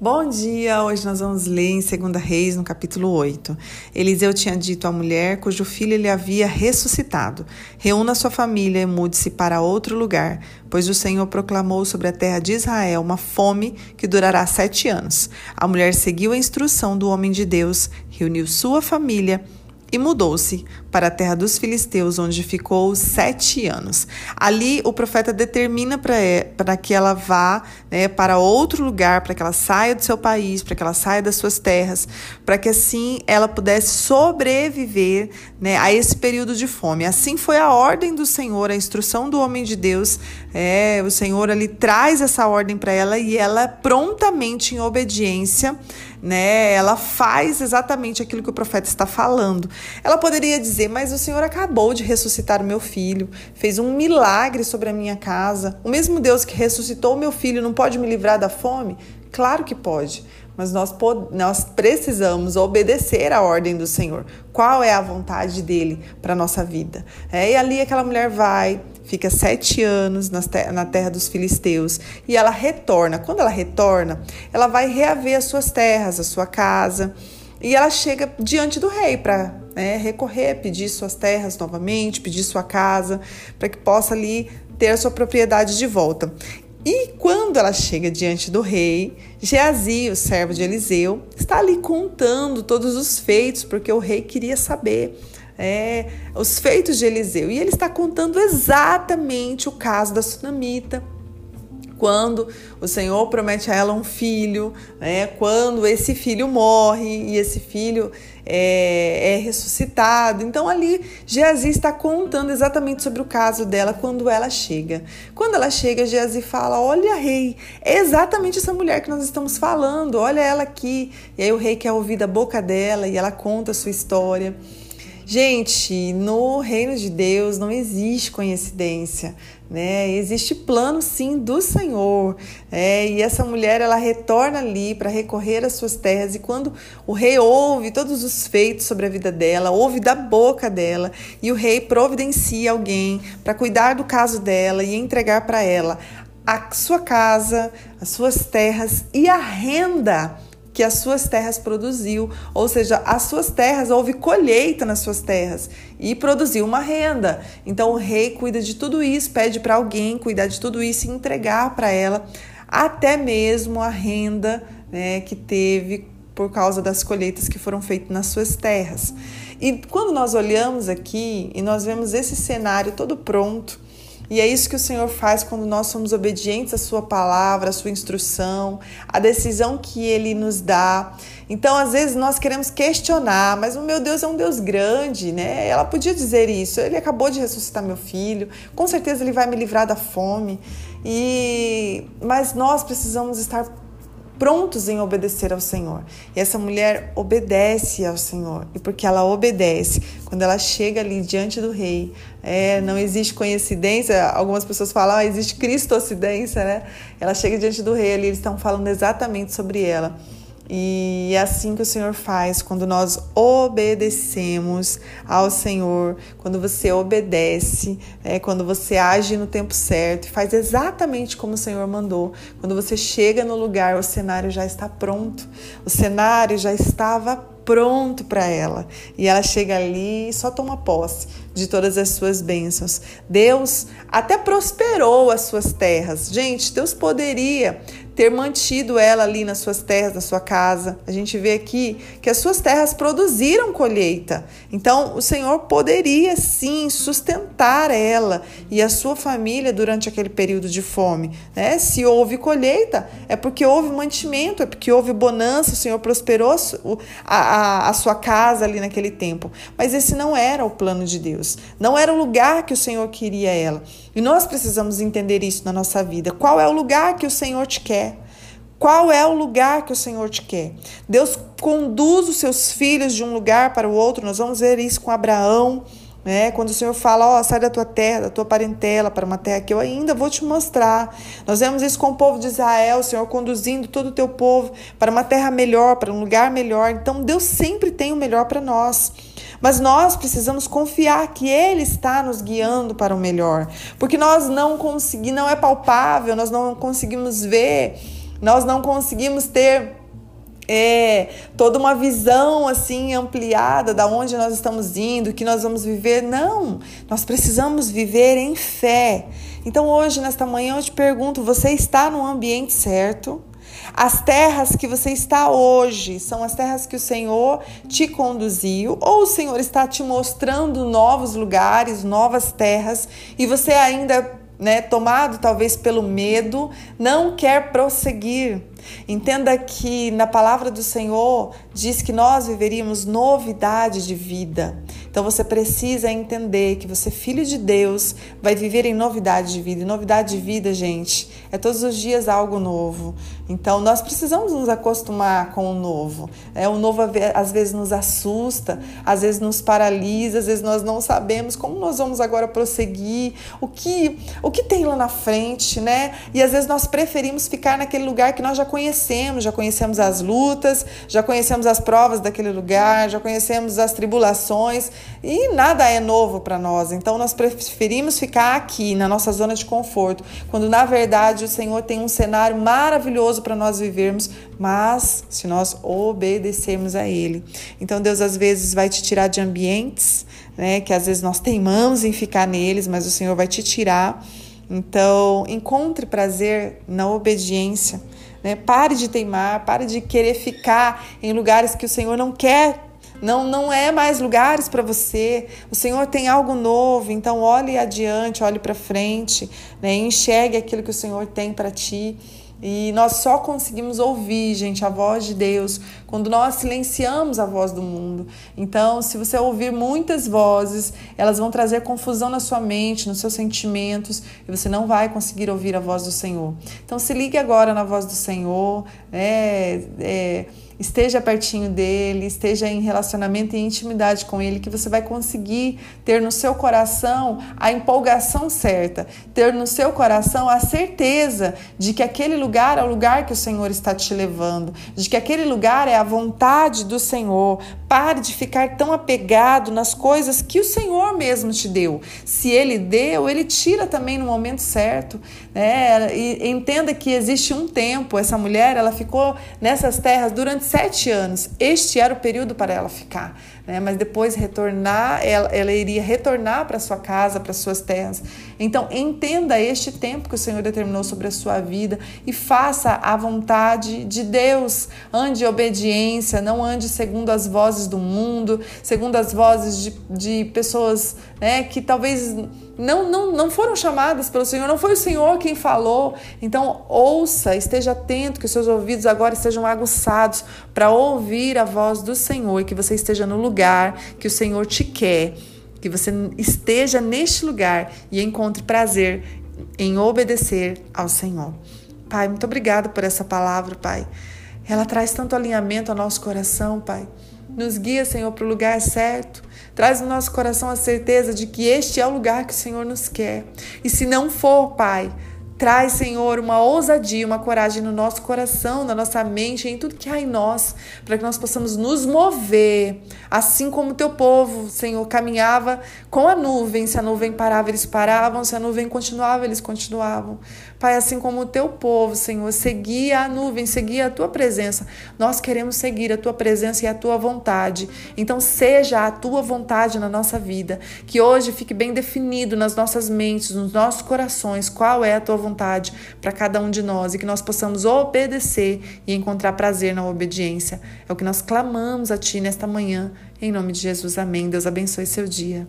Bom dia! Hoje nós vamos ler em 2 Reis, no capítulo 8. Eliseu tinha dito à mulher cujo filho ele havia ressuscitado: Reúna sua família e mude-se para outro lugar, pois o Senhor proclamou sobre a terra de Israel uma fome que durará sete anos. A mulher seguiu a instrução do homem de Deus, reuniu sua família e mudou-se para a terra dos filisteus, onde ficou sete anos. Ali o profeta determina para que ela vá né, para outro lugar, para que ela saia do seu país, para que ela saia das suas terras, para que assim ela pudesse sobreviver né, a esse período de fome. Assim foi a ordem do Senhor, a instrução do homem de Deus. É, o Senhor ali traz essa ordem para ela e ela prontamente, em obediência, né? Ela faz exatamente aquilo que o profeta está falando. Ela poderia dizer: Mas o Senhor acabou de ressuscitar o meu filho, fez um milagre sobre a minha casa. O mesmo Deus que ressuscitou o meu filho não pode me livrar da fome? Claro que pode, mas nós, nós precisamos obedecer à ordem do Senhor. Qual é a vontade dele para nossa vida? É, e ali aquela mulher vai, fica sete anos na terra dos filisteus e ela retorna. Quando ela retorna, ela vai reaver as suas terras, a sua casa. E ela chega diante do rei para né, recorrer, pedir suas terras novamente, pedir sua casa, para que possa ali ter a sua propriedade de volta. E quando ela chega diante do rei, Geazi, o servo de Eliseu, está ali contando todos os feitos, porque o rei queria saber é, os feitos de Eliseu. E ele está contando exatamente o caso da sunamita, quando o Senhor promete a ela um filho, né? quando esse filho morre e esse filho é, é ressuscitado. Então ali Geazi está contando exatamente sobre o caso dela quando ela chega. Quando ela chega, Geazi fala: Olha, rei, é exatamente essa mulher que nós estamos falando, olha ela aqui. E aí o rei quer ouvir da boca dela e ela conta a sua história. Gente, no reino de Deus não existe coincidência, né? Existe plano sim do Senhor, é, e essa mulher ela retorna ali para recorrer às suas terras e quando o rei ouve todos os feitos sobre a vida dela, ouve da boca dela e o rei providencia alguém para cuidar do caso dela e entregar para ela a sua casa, as suas terras e a renda que as suas terras produziu, ou seja, as suas terras houve colheita nas suas terras e produziu uma renda. Então o rei cuida de tudo isso, pede para alguém cuidar de tudo isso e entregar para ela até mesmo a renda né, que teve por causa das colheitas que foram feitas nas suas terras. E quando nós olhamos aqui e nós vemos esse cenário todo pronto, e é isso que o Senhor faz quando nós somos obedientes à Sua palavra, à Sua instrução, à decisão que Ele nos dá. Então, às vezes, nós queremos questionar, mas o meu Deus é um Deus grande, né? Ela podia dizer isso. Ele acabou de ressuscitar meu filho, com certeza ele vai me livrar da fome. E mas nós precisamos estar prontos em obedecer ao Senhor. E essa mulher obedece ao Senhor. E porque ela obedece, quando ela chega ali diante do rei, é, não existe coincidência. Algumas pessoas falam, ah, existe cristocidência, né? Ela chega diante do rei ali, eles estão falando exatamente sobre ela. E é assim que o Senhor faz quando nós obedecemos ao Senhor, quando você obedece, é, quando você age no tempo certo e faz exatamente como o Senhor mandou. Quando você chega no lugar, o cenário já está pronto, o cenário já estava pronto para ela. E ela chega ali e só toma posse de todas as suas bênçãos. Deus até prosperou as suas terras. Gente, Deus poderia ter mantido ela ali nas suas terras, na sua casa. A gente vê aqui que as suas terras produziram colheita. Então, o Senhor poderia sim sustentar ela e a sua família durante aquele período de fome. Né? Se houve colheita, é porque houve mantimento, é porque houve bonança, o Senhor prosperou a, a, a sua casa ali naquele tempo. Mas esse não era o plano de Deus. Não era o lugar que o Senhor queria ela. E nós precisamos entender isso na nossa vida. Qual é o lugar que o Senhor te quer? Qual é o lugar que o Senhor te quer? Deus conduz os seus filhos de um lugar para o outro. Nós vamos ver isso com Abraão, né? Quando o Senhor fala, ó, oh, sai da tua terra, da tua parentela para uma terra que eu ainda vou te mostrar. Nós vemos isso com o povo de Israel, o Senhor conduzindo todo o teu povo para uma terra melhor, para um lugar melhor. Então Deus sempre tem o melhor para nós. Mas nós precisamos confiar que Ele está nos guiando para o melhor, porque nós não conseguimos, não é palpável, nós não conseguimos ver nós não conseguimos ter é, toda uma visão assim ampliada da onde nós estamos indo, que nós vamos viver. Não, nós precisamos viver em fé. Então hoje, nesta manhã, eu te pergunto: você está no ambiente certo? As terras que você está hoje são as terras que o Senhor te conduziu, ou o Senhor está te mostrando novos lugares, novas terras, e você ainda né, tomado talvez pelo medo, não quer prosseguir. Entenda que na palavra do Senhor diz que nós viveríamos novidade de vida. Então você precisa entender que você, filho de Deus, vai viver em novidade de vida. E novidade de vida, gente, é todos os dias algo novo. Então nós precisamos nos acostumar com o novo. É, o novo às vezes nos assusta, às vezes nos paralisa, às vezes nós não sabemos como nós vamos agora prosseguir, o que, o que tem lá na frente, né? E às vezes nós preferimos ficar naquele lugar que nós já conhecemos, já conhecemos as lutas, já conhecemos as provas daquele lugar, já conhecemos as tribulações e nada é novo para nós. Então nós preferimos ficar aqui na nossa zona de conforto, quando na verdade o Senhor tem um cenário maravilhoso para nós vivermos, mas se nós obedecermos a Ele. Então Deus às vezes vai te tirar de ambientes, né, que às vezes nós teimamos em ficar neles, mas o Senhor vai te tirar. Então encontre prazer na obediência. Né? Pare de teimar, pare de querer ficar em lugares que o Senhor não quer não, não é mais lugares para você. O Senhor tem algo novo, então olhe adiante, olhe para frente, né? enxergue aquilo que o Senhor tem para ti. E nós só conseguimos ouvir, gente, a voz de Deus quando nós silenciamos a voz do mundo. Então, se você ouvir muitas vozes, elas vão trazer confusão na sua mente, nos seus sentimentos, e você não vai conseguir ouvir a voz do Senhor. Então, se ligue agora na voz do Senhor, né? É, esteja pertinho dele, esteja em relacionamento e intimidade com ele, que você vai conseguir ter no seu coração a empolgação certa, ter no seu coração a certeza de que aquele lugar é o lugar que o Senhor está te levando, de que aquele lugar é a vontade do Senhor. Pare de ficar tão apegado nas coisas que o Senhor mesmo te deu. Se ele deu, ele tira também no momento certo. Né? E entenda que existe um tempo. Essa mulher, ela ficou nessas terras durante sete anos. Este era o período para ela ficar. Né? Mas depois retornar, ela, ela iria retornar para sua casa, para suas terras. Então, entenda este tempo que o Senhor determinou sobre a sua vida e faça a vontade de Deus. Ande em obediência, não ande segundo as vozes do mundo, segundo as vozes de, de pessoas né, que talvez não, não, não foram chamadas pelo Senhor, não foi o Senhor quem falou. Então, ouça, esteja atento, que os seus ouvidos agora estejam aguçados para ouvir a voz do Senhor e que você esteja no lugar que o Senhor te quer, que você esteja neste lugar e encontre prazer em obedecer ao Senhor. Pai, muito obrigado por essa palavra, Pai. Ela traz tanto alinhamento ao nosso coração, Pai. Nos guia, Senhor, para o lugar certo. Traz no nosso coração a certeza de que este é o lugar que o Senhor nos quer. E se não for, Pai, Traz, Senhor, uma ousadia, uma coragem no nosso coração, na nossa mente, em tudo que há em nós, para que nós possamos nos mover, assim como o teu povo, Senhor, caminhava com a nuvem. Se a nuvem parava, eles paravam, se a nuvem continuava, eles continuavam. Pai, assim como o teu povo, Senhor, seguia a nuvem, seguia a tua presença. Nós queremos seguir a tua presença e a tua vontade. Então, seja a tua vontade na nossa vida. Que hoje fique bem definido nas nossas mentes, nos nossos corações, qual é a tua vontade para cada um de nós e que nós possamos obedecer e encontrar prazer na obediência. É o que nós clamamos a ti nesta manhã. Em nome de Jesus, amém. Deus abençoe seu dia.